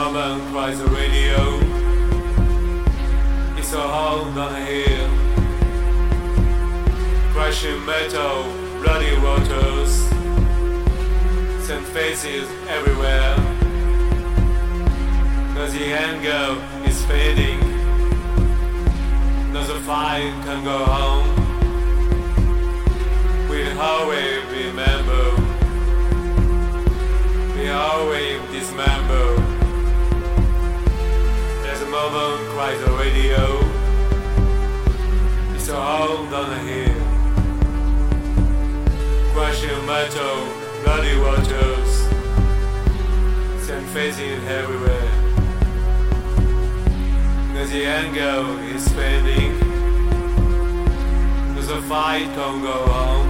Starman cries the radio. It's a hole down a hill. Crashing metal, bloody waters. Sand faces everywhere. Now the anger is fading. Now the fire can go home. We'll always be. soul doesn't hear. Crushing metal, bloody waters, sand facing everywhere. As the angle is fading, there's the fight don't go on.